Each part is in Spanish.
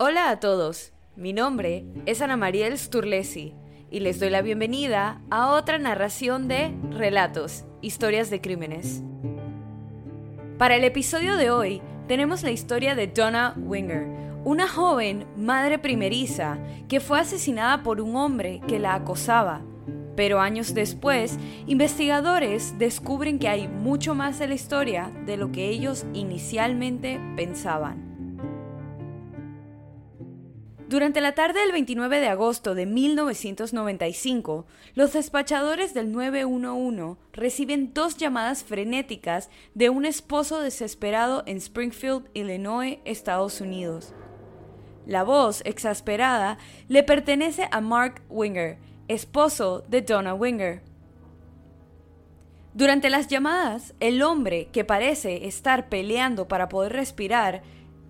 Hola a todos, mi nombre es Ana Mariel Sturlesi y les doy la bienvenida a otra narración de Relatos, Historias de Crímenes. Para el episodio de hoy tenemos la historia de Donna Winger, una joven madre primeriza que fue asesinada por un hombre que la acosaba. Pero años después, investigadores descubren que hay mucho más de la historia de lo que ellos inicialmente pensaban. Durante la tarde del 29 de agosto de 1995, los despachadores del 911 reciben dos llamadas frenéticas de un esposo desesperado en Springfield, Illinois, Estados Unidos. La voz, exasperada, le pertenece a Mark Winger, esposo de Donna Winger. Durante las llamadas, el hombre, que parece estar peleando para poder respirar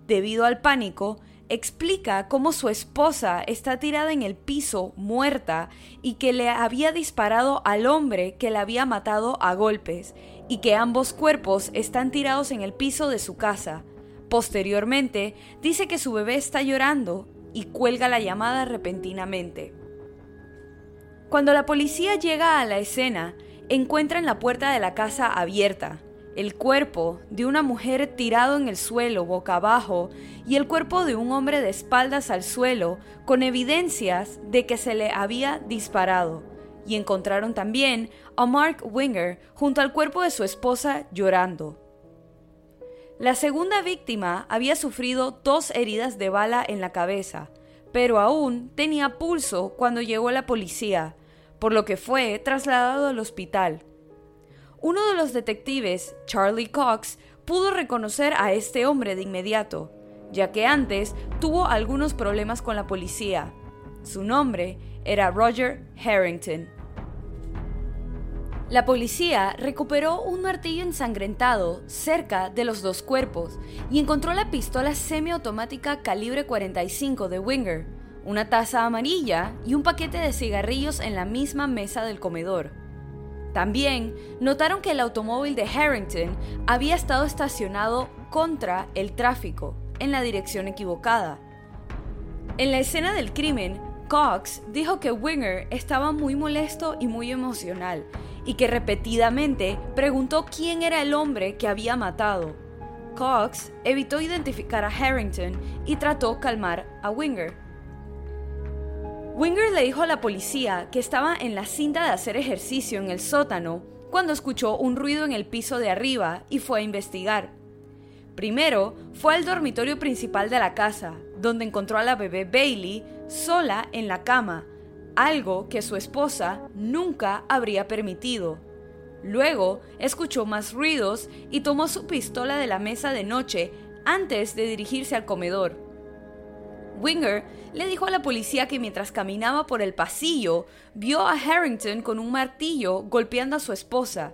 debido al pánico, explica cómo su esposa está tirada en el piso muerta y que le había disparado al hombre que la había matado a golpes y que ambos cuerpos están tirados en el piso de su casa. Posteriormente, dice que su bebé está llorando y cuelga la llamada repentinamente. Cuando la policía llega a la escena, encuentran la puerta de la casa abierta el cuerpo de una mujer tirado en el suelo boca abajo y el cuerpo de un hombre de espaldas al suelo con evidencias de que se le había disparado. Y encontraron también a Mark Winger junto al cuerpo de su esposa llorando. La segunda víctima había sufrido dos heridas de bala en la cabeza, pero aún tenía pulso cuando llegó la policía, por lo que fue trasladado al hospital. Uno de los detectives, Charlie Cox, pudo reconocer a este hombre de inmediato, ya que antes tuvo algunos problemas con la policía. Su nombre era Roger Harrington. La policía recuperó un martillo ensangrentado cerca de los dos cuerpos y encontró la pistola semiautomática calibre 45 de Winger, una taza amarilla y un paquete de cigarrillos en la misma mesa del comedor. También notaron que el automóvil de Harrington había estado estacionado contra el tráfico, en la dirección equivocada. En la escena del crimen, Cox dijo que Winger estaba muy molesto y muy emocional, y que repetidamente preguntó quién era el hombre que había matado. Cox evitó identificar a Harrington y trató calmar a Winger. Winger le dijo a la policía que estaba en la cinta de hacer ejercicio en el sótano cuando escuchó un ruido en el piso de arriba y fue a investigar. Primero fue al dormitorio principal de la casa, donde encontró a la bebé Bailey sola en la cama, algo que su esposa nunca habría permitido. Luego escuchó más ruidos y tomó su pistola de la mesa de noche antes de dirigirse al comedor. Winger le dijo a la policía que mientras caminaba por el pasillo vio a Harrington con un martillo golpeando a su esposa.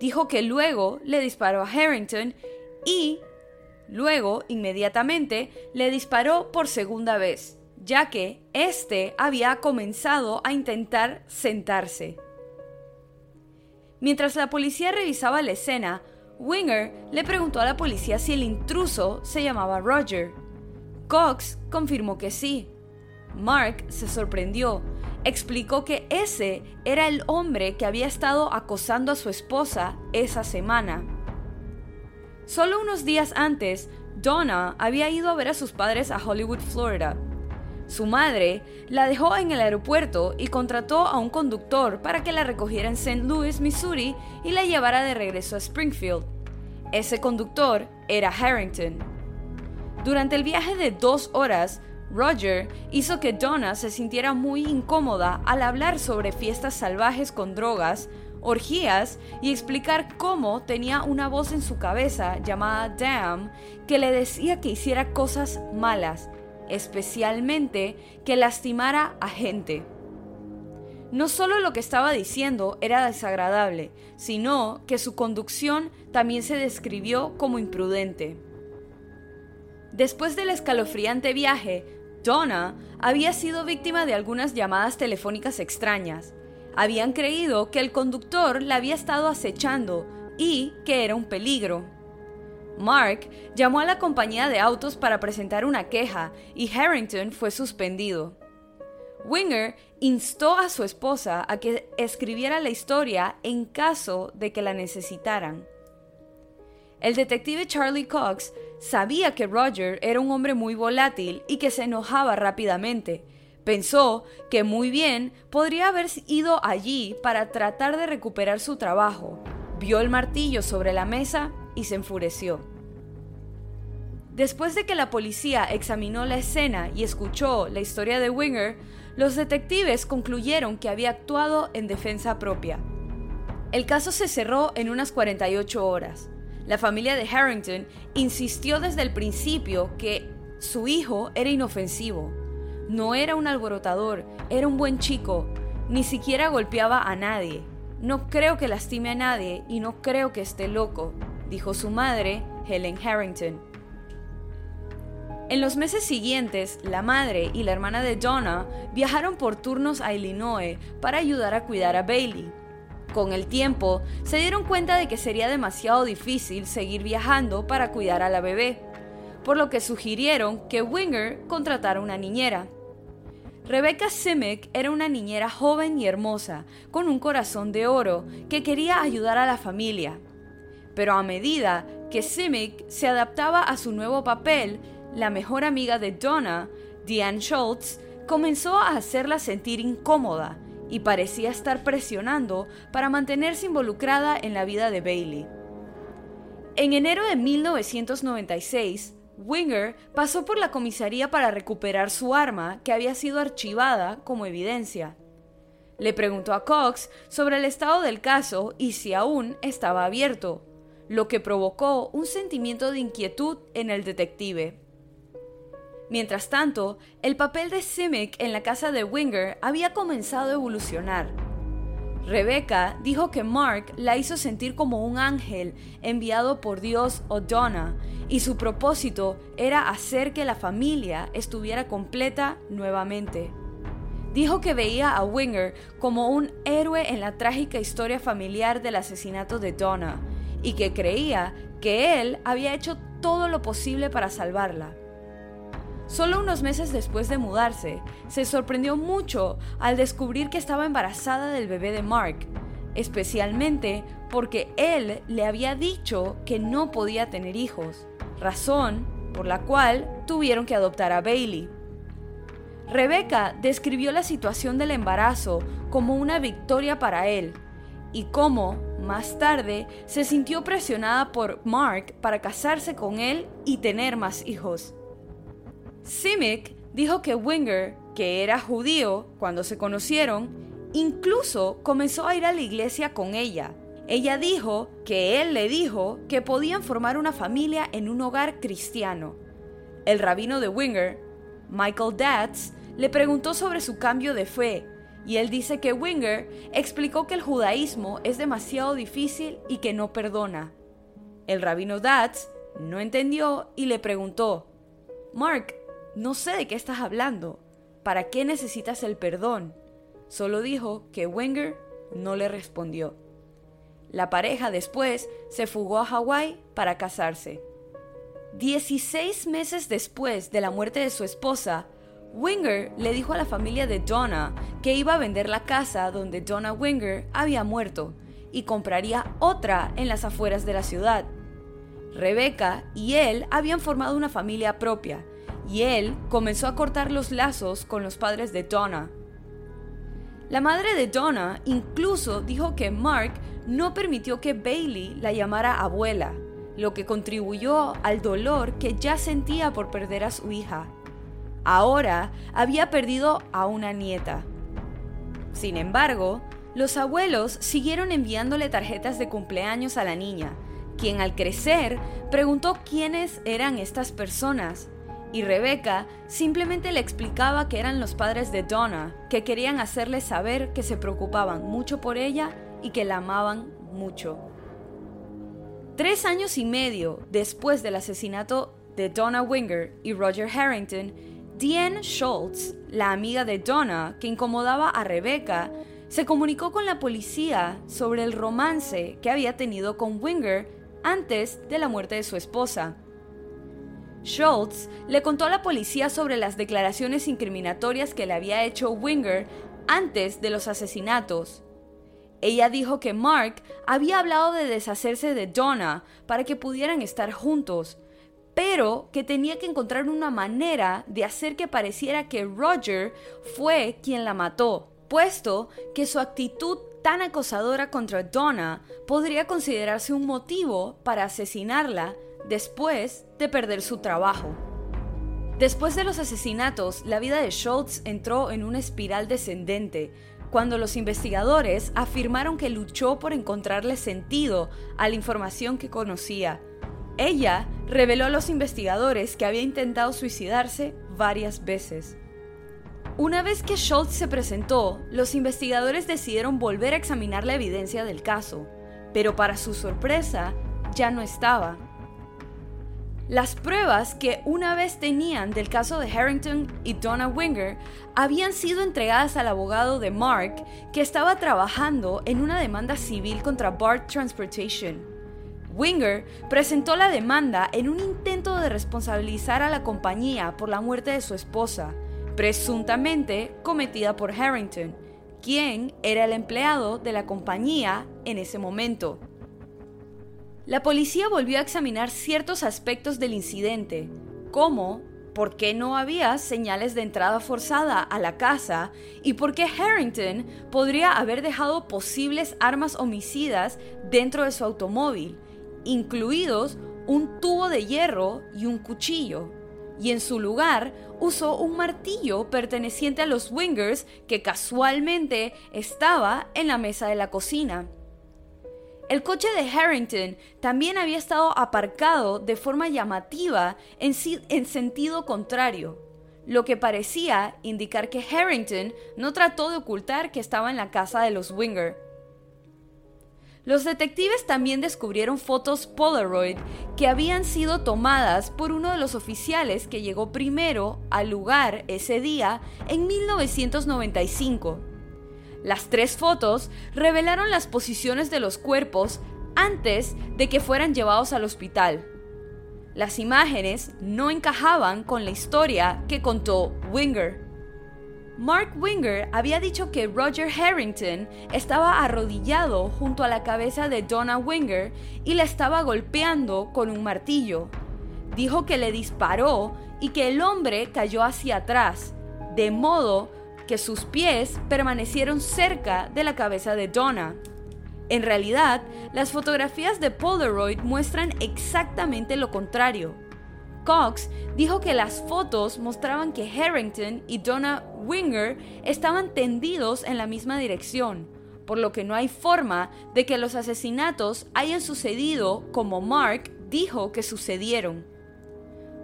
Dijo que luego le disparó a Harrington y luego, inmediatamente, le disparó por segunda vez, ya que éste había comenzado a intentar sentarse. Mientras la policía revisaba la escena, Winger le preguntó a la policía si el intruso se llamaba Roger. Cox confirmó que sí. Mark se sorprendió. Explicó que ese era el hombre que había estado acosando a su esposa esa semana. Solo unos días antes, Donna había ido a ver a sus padres a Hollywood, Florida. Su madre la dejó en el aeropuerto y contrató a un conductor para que la recogiera en St. Louis, Missouri y la llevara de regreso a Springfield. Ese conductor era Harrington. Durante el viaje de dos horas, Roger hizo que Donna se sintiera muy incómoda al hablar sobre fiestas salvajes con drogas, orgías y explicar cómo tenía una voz en su cabeza llamada Damn que le decía que hiciera cosas malas, especialmente que lastimara a gente. No solo lo que estaba diciendo era desagradable, sino que su conducción también se describió como imprudente. Después del escalofriante viaje, Donna había sido víctima de algunas llamadas telefónicas extrañas. Habían creído que el conductor la había estado acechando y que era un peligro. Mark llamó a la compañía de autos para presentar una queja y Harrington fue suspendido. Winger instó a su esposa a que escribiera la historia en caso de que la necesitaran. El detective Charlie Cox sabía que Roger era un hombre muy volátil y que se enojaba rápidamente. Pensó que muy bien podría haber ido allí para tratar de recuperar su trabajo. Vio el martillo sobre la mesa y se enfureció. Después de que la policía examinó la escena y escuchó la historia de Winger, los detectives concluyeron que había actuado en defensa propia. El caso se cerró en unas 48 horas. La familia de Harrington insistió desde el principio que su hijo era inofensivo. No era un alborotador, era un buen chico, ni siquiera golpeaba a nadie. No creo que lastime a nadie y no creo que esté loco, dijo su madre, Helen Harrington. En los meses siguientes, la madre y la hermana de Donna viajaron por turnos a Illinois para ayudar a cuidar a Bailey. Con el tiempo, se dieron cuenta de que sería demasiado difícil seguir viajando para cuidar a la bebé, por lo que sugirieron que Winger contratara una niñera. Rebecca Simic era una niñera joven y hermosa, con un corazón de oro, que quería ayudar a la familia. Pero a medida que Simic se adaptaba a su nuevo papel, la mejor amiga de Donna, Diane Schultz, comenzó a hacerla sentir incómoda y parecía estar presionando para mantenerse involucrada en la vida de Bailey. En enero de 1996, Winger pasó por la comisaría para recuperar su arma que había sido archivada como evidencia. Le preguntó a Cox sobre el estado del caso y si aún estaba abierto, lo que provocó un sentimiento de inquietud en el detective. Mientras tanto, el papel de Simic en la casa de Winger había comenzado a evolucionar. Rebecca dijo que Mark la hizo sentir como un ángel enviado por Dios o Donna, y su propósito era hacer que la familia estuviera completa nuevamente. Dijo que veía a Winger como un héroe en la trágica historia familiar del asesinato de Donna, y que creía que él había hecho todo lo posible para salvarla. Solo unos meses después de mudarse, se sorprendió mucho al descubrir que estaba embarazada del bebé de Mark, especialmente porque él le había dicho que no podía tener hijos, razón por la cual tuvieron que adoptar a Bailey. Rebecca describió la situación del embarazo como una victoria para él y cómo, más tarde, se sintió presionada por Mark para casarse con él y tener más hijos. Simic dijo que Winger, que era judío cuando se conocieron, incluso comenzó a ir a la iglesia con ella. Ella dijo que él le dijo que podían formar una familia en un hogar cristiano. El rabino de Winger, Michael Datz, le preguntó sobre su cambio de fe y él dice que Winger explicó que el judaísmo es demasiado difícil y que no perdona. El rabino Datz no entendió y le preguntó, Mark, no sé de qué estás hablando. ¿Para qué necesitas el perdón? Solo dijo que Wenger no le respondió. La pareja después se fugó a Hawái para casarse. Dieciséis meses después de la muerte de su esposa, Winger le dijo a la familia de Donna que iba a vender la casa donde Donna Winger había muerto y compraría otra en las afueras de la ciudad. Rebecca y él habían formado una familia propia y él comenzó a cortar los lazos con los padres de Donna. La madre de Donna incluso dijo que Mark no permitió que Bailey la llamara abuela, lo que contribuyó al dolor que ya sentía por perder a su hija. Ahora había perdido a una nieta. Sin embargo, los abuelos siguieron enviándole tarjetas de cumpleaños a la niña, quien al crecer preguntó quiénes eran estas personas y Rebecca simplemente le explicaba que eran los padres de Donna, que querían hacerle saber que se preocupaban mucho por ella y que la amaban mucho. Tres años y medio después del asesinato de Donna Winger y Roger Harrington, Diane Schultz, la amiga de Donna que incomodaba a Rebecca, se comunicó con la policía sobre el romance que había tenido con Winger antes de la muerte de su esposa. Schultz le contó a la policía sobre las declaraciones incriminatorias que le había hecho Winger antes de los asesinatos. Ella dijo que Mark había hablado de deshacerse de Donna para que pudieran estar juntos, pero que tenía que encontrar una manera de hacer que pareciera que Roger fue quien la mató, puesto que su actitud tan acosadora contra Donna podría considerarse un motivo para asesinarla después de perder su trabajo. Después de los asesinatos, la vida de Schultz entró en una espiral descendente, cuando los investigadores afirmaron que luchó por encontrarle sentido a la información que conocía. Ella reveló a los investigadores que había intentado suicidarse varias veces. Una vez que Schultz se presentó, los investigadores decidieron volver a examinar la evidencia del caso, pero para su sorpresa, ya no estaba. Las pruebas que una vez tenían del caso de Harrington y Donna Winger habían sido entregadas al abogado de Mark, que estaba trabajando en una demanda civil contra BART Transportation. Winger presentó la demanda en un intento de responsabilizar a la compañía por la muerte de su esposa, presuntamente cometida por Harrington, quien era el empleado de la compañía en ese momento. La policía volvió a examinar ciertos aspectos del incidente, como por qué no había señales de entrada forzada a la casa y por qué Harrington podría haber dejado posibles armas homicidas dentro de su automóvil, incluidos un tubo de hierro y un cuchillo. Y en su lugar usó un martillo perteneciente a los Wingers que casualmente estaba en la mesa de la cocina. El coche de Harrington también había estado aparcado de forma llamativa en, sentido contrario, lo que parecía indicar que Harrington no trató de ocultar que estaba en la casa de los Winger. Los detectives también descubrieron fotos Polaroid que habían sido tomadas por uno de los oficiales que llegó primero al lugar ese día en 1995 las tres fotos revelaron las posiciones de los cuerpos antes de que fueran llevados al hospital. Las imágenes no encajaban con la historia que contó Winger. Mark Winger había dicho que Roger Harrington estaba arrodillado junto a la cabeza de Donna Winger y la estaba golpeando con un martillo. Dijo que le disparó y que el hombre cayó hacia atrás, de modo que sus pies permanecieron cerca de la cabeza de Donna. En realidad, las fotografías de Polaroid muestran exactamente lo contrario. Cox dijo que las fotos mostraban que Harrington y Donna Winger estaban tendidos en la misma dirección, por lo que no hay forma de que los asesinatos hayan sucedido como Mark dijo que sucedieron.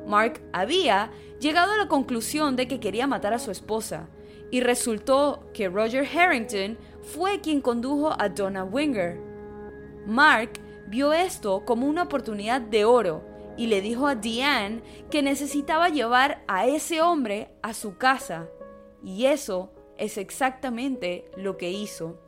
Mark había llegado a la conclusión de que quería matar a su esposa, y resultó que Roger Harrington fue quien condujo a Donna Winger. Mark vio esto como una oportunidad de oro y le dijo a Diane que necesitaba llevar a ese hombre a su casa. Y eso es exactamente lo que hizo.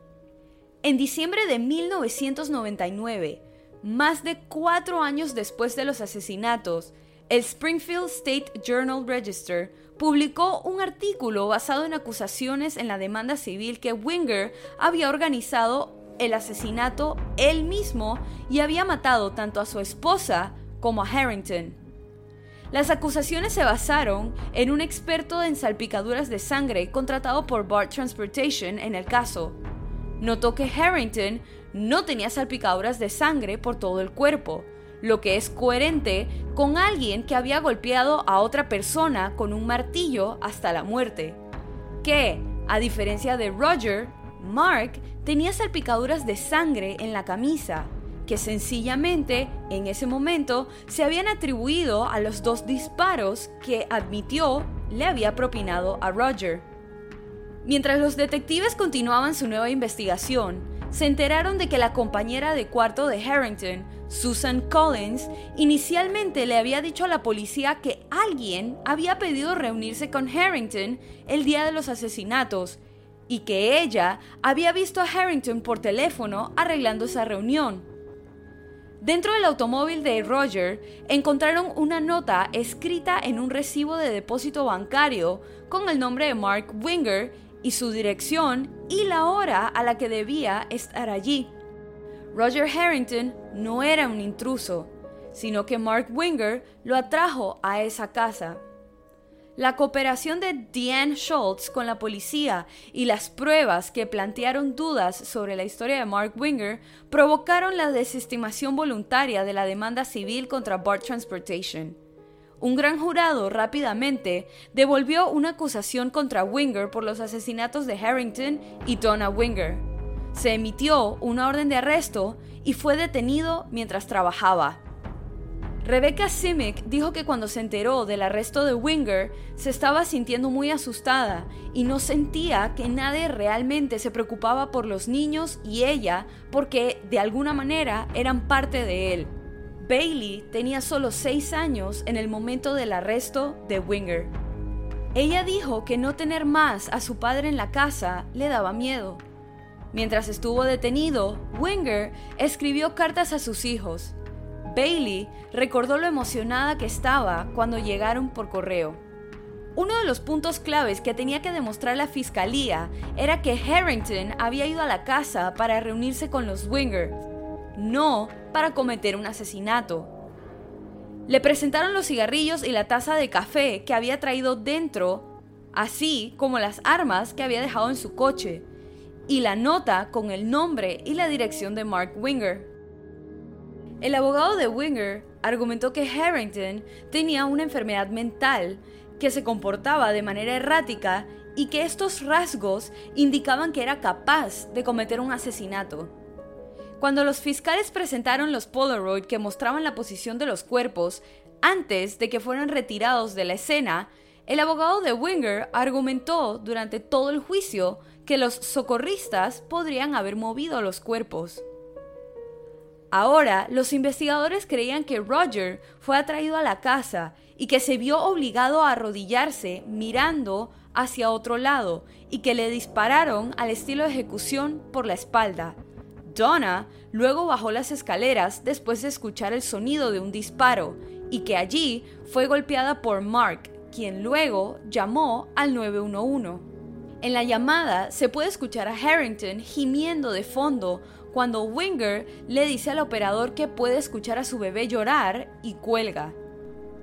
En diciembre de 1999, más de cuatro años después de los asesinatos, el Springfield State Journal Register publicó un artículo basado en acusaciones en la demanda civil que Winger había organizado el asesinato él mismo y había matado tanto a su esposa como a Harrington. Las acusaciones se basaron en un experto en salpicaduras de sangre contratado por BART Transportation en el caso. Notó que Harrington no tenía salpicaduras de sangre por todo el cuerpo, lo que es coherente con alguien que había golpeado a otra persona con un martillo hasta la muerte. Que, a diferencia de Roger, Mark tenía salpicaduras de sangre en la camisa, que sencillamente en ese momento se habían atribuido a los dos disparos que admitió le había propinado a Roger. Mientras los detectives continuaban su nueva investigación, se enteraron de que la compañera de cuarto de Harrington Susan Collins inicialmente le había dicho a la policía que alguien había pedido reunirse con Harrington el día de los asesinatos y que ella había visto a Harrington por teléfono arreglando esa reunión. Dentro del automóvil de Roger encontraron una nota escrita en un recibo de depósito bancario con el nombre de Mark Winger y su dirección y la hora a la que debía estar allí. Roger Harrington no era un intruso, sino que Mark Winger lo atrajo a esa casa. La cooperación de Deanne Schultz con la policía y las pruebas que plantearon dudas sobre la historia de Mark Winger provocaron la desestimación voluntaria de la demanda civil contra Bart Transportation. Un gran jurado rápidamente devolvió una acusación contra Winger por los asesinatos de Harrington y Donna Winger. Se emitió una orden de arresto y fue detenido mientras trabajaba. Rebecca Simic dijo que cuando se enteró del arresto de Winger se estaba sintiendo muy asustada y no sentía que nadie realmente se preocupaba por los niños y ella porque de alguna manera eran parte de él. Bailey tenía solo 6 años en el momento del arresto de Winger. Ella dijo que no tener más a su padre en la casa le daba miedo. Mientras estuvo detenido, Winger escribió cartas a sus hijos Bailey recordó lo emocionada que estaba cuando llegaron por correo. Uno de los puntos claves que tenía que demostrar la fiscalía era que Harrington había ido a la casa para reunirse con los Winger, no para cometer un asesinato. Le presentaron los cigarrillos y la taza de café que había traído dentro, así como las armas que había dejado en su coche, y la nota con el nombre y la dirección de Mark Winger. El abogado de Winger argumentó que Harrington tenía una enfermedad mental, que se comportaba de manera errática y que estos rasgos indicaban que era capaz de cometer un asesinato. Cuando los fiscales presentaron los Polaroid que mostraban la posición de los cuerpos antes de que fueran retirados de la escena, el abogado de Winger argumentó durante todo el juicio que los socorristas podrían haber movido los cuerpos. Ahora, los investigadores creían que Roger fue atraído a la casa y que se vio obligado a arrodillarse mirando hacia otro lado y que le dispararon al estilo de ejecución por la espalda. Donna luego bajó las escaleras después de escuchar el sonido de un disparo y que allí fue golpeada por Mark, quien luego llamó al 911. En la llamada se puede escuchar a Harrington gimiendo de fondo cuando Winger le dice al operador que puede escuchar a su bebé llorar y cuelga.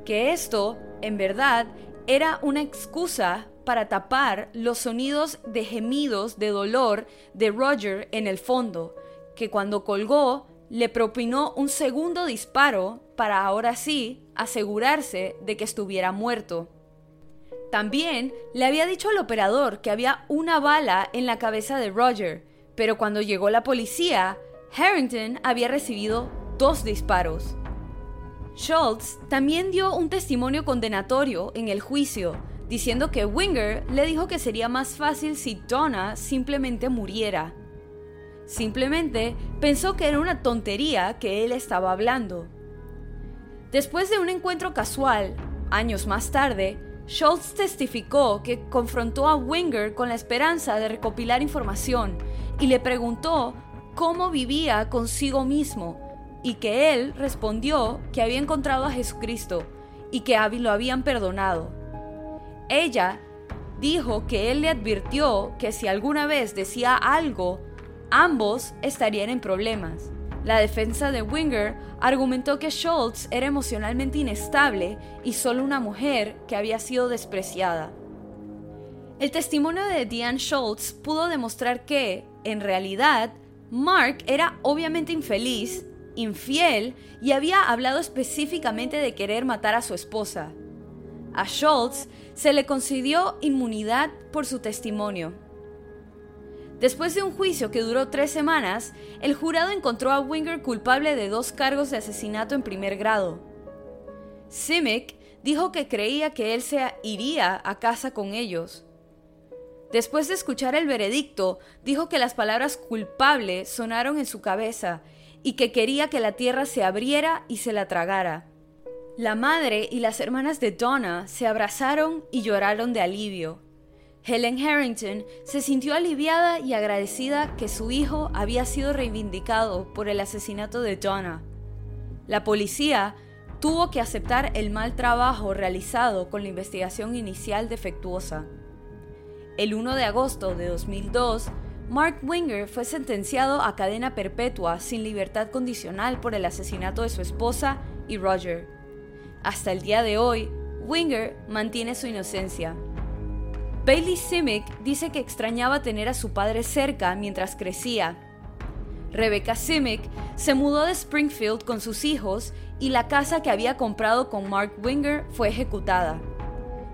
Que esto, en verdad, era una excusa para tapar los sonidos de gemidos de dolor de Roger en el fondo, que cuando colgó le propinó un segundo disparo para ahora sí asegurarse de que estuviera muerto. También le había dicho al operador que había una bala en la cabeza de Roger, pero cuando llegó la policía, Harrington había recibido dos disparos. Schultz también dio un testimonio condenatorio en el juicio, diciendo que Winger le dijo que sería más fácil si Donna simplemente muriera. Simplemente pensó que era una tontería que él estaba hablando. Después de un encuentro casual, años más tarde, Schultz testificó que confrontó a Winger con la esperanza de recopilar información y le preguntó cómo vivía consigo mismo y que él respondió que había encontrado a Jesucristo y que lo habían perdonado. Ella dijo que él le advirtió que si alguna vez decía algo, ambos estarían en problemas. La defensa de Winger argumentó que Schultz era emocionalmente inestable y solo una mujer que había sido despreciada. El testimonio de Diane Schultz pudo demostrar que, en realidad, Mark era obviamente infeliz, infiel y había hablado específicamente de querer matar a su esposa. A Schultz se le concedió inmunidad por su testimonio. Después de un juicio que duró tres semanas, el jurado encontró a Winger culpable de dos cargos de asesinato en primer grado. Simic dijo que creía que él se iría a casa con ellos. Después de escuchar el veredicto, dijo que las palabras culpable sonaron en su cabeza y que quería que la tierra se abriera y se la tragara. La madre y las hermanas de Donna se abrazaron y lloraron de alivio. Helen Harrington se sintió aliviada y agradecida que su hijo había sido reivindicado por el asesinato de Donna. La policía tuvo que aceptar el mal trabajo realizado con la investigación inicial defectuosa. El 1 de agosto de 2002, Mark Winger fue sentenciado a cadena perpetua sin libertad condicional por el asesinato de su esposa y Roger. Hasta el día de hoy, Winger mantiene su inocencia. Bailey Simic dice que extrañaba tener a su padre cerca mientras crecía. Rebecca Simic se mudó de Springfield con sus hijos y la casa que había comprado con Mark Winger fue ejecutada.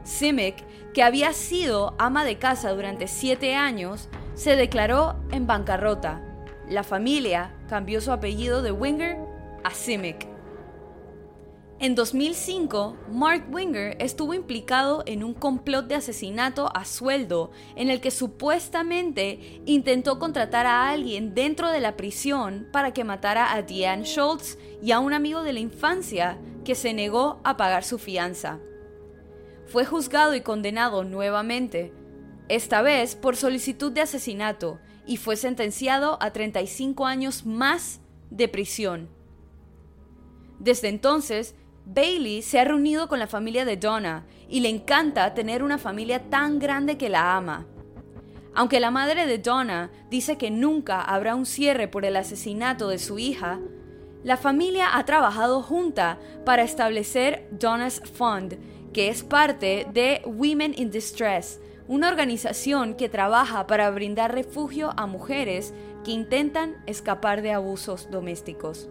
Simic, que había sido ama de casa durante siete años, se declaró en bancarrota. La familia cambió su apellido de Winger a Simic. En 2005, Mark Winger estuvo implicado en un complot de asesinato a sueldo en el que supuestamente intentó contratar a alguien dentro de la prisión para que matara a Deanne Schultz y a un amigo de la infancia que se negó a pagar su fianza. Fue juzgado y condenado nuevamente, esta vez por solicitud de asesinato, y fue sentenciado a 35 años más de prisión. Desde entonces, Bailey se ha reunido con la familia de Donna y le encanta tener una familia tan grande que la ama. Aunque la madre de Donna dice que nunca habrá un cierre por el asesinato de su hija, la familia ha trabajado junta para establecer Donna's Fund, que es parte de Women in Distress, una organización que trabaja para brindar refugio a mujeres que intentan escapar de abusos domésticos.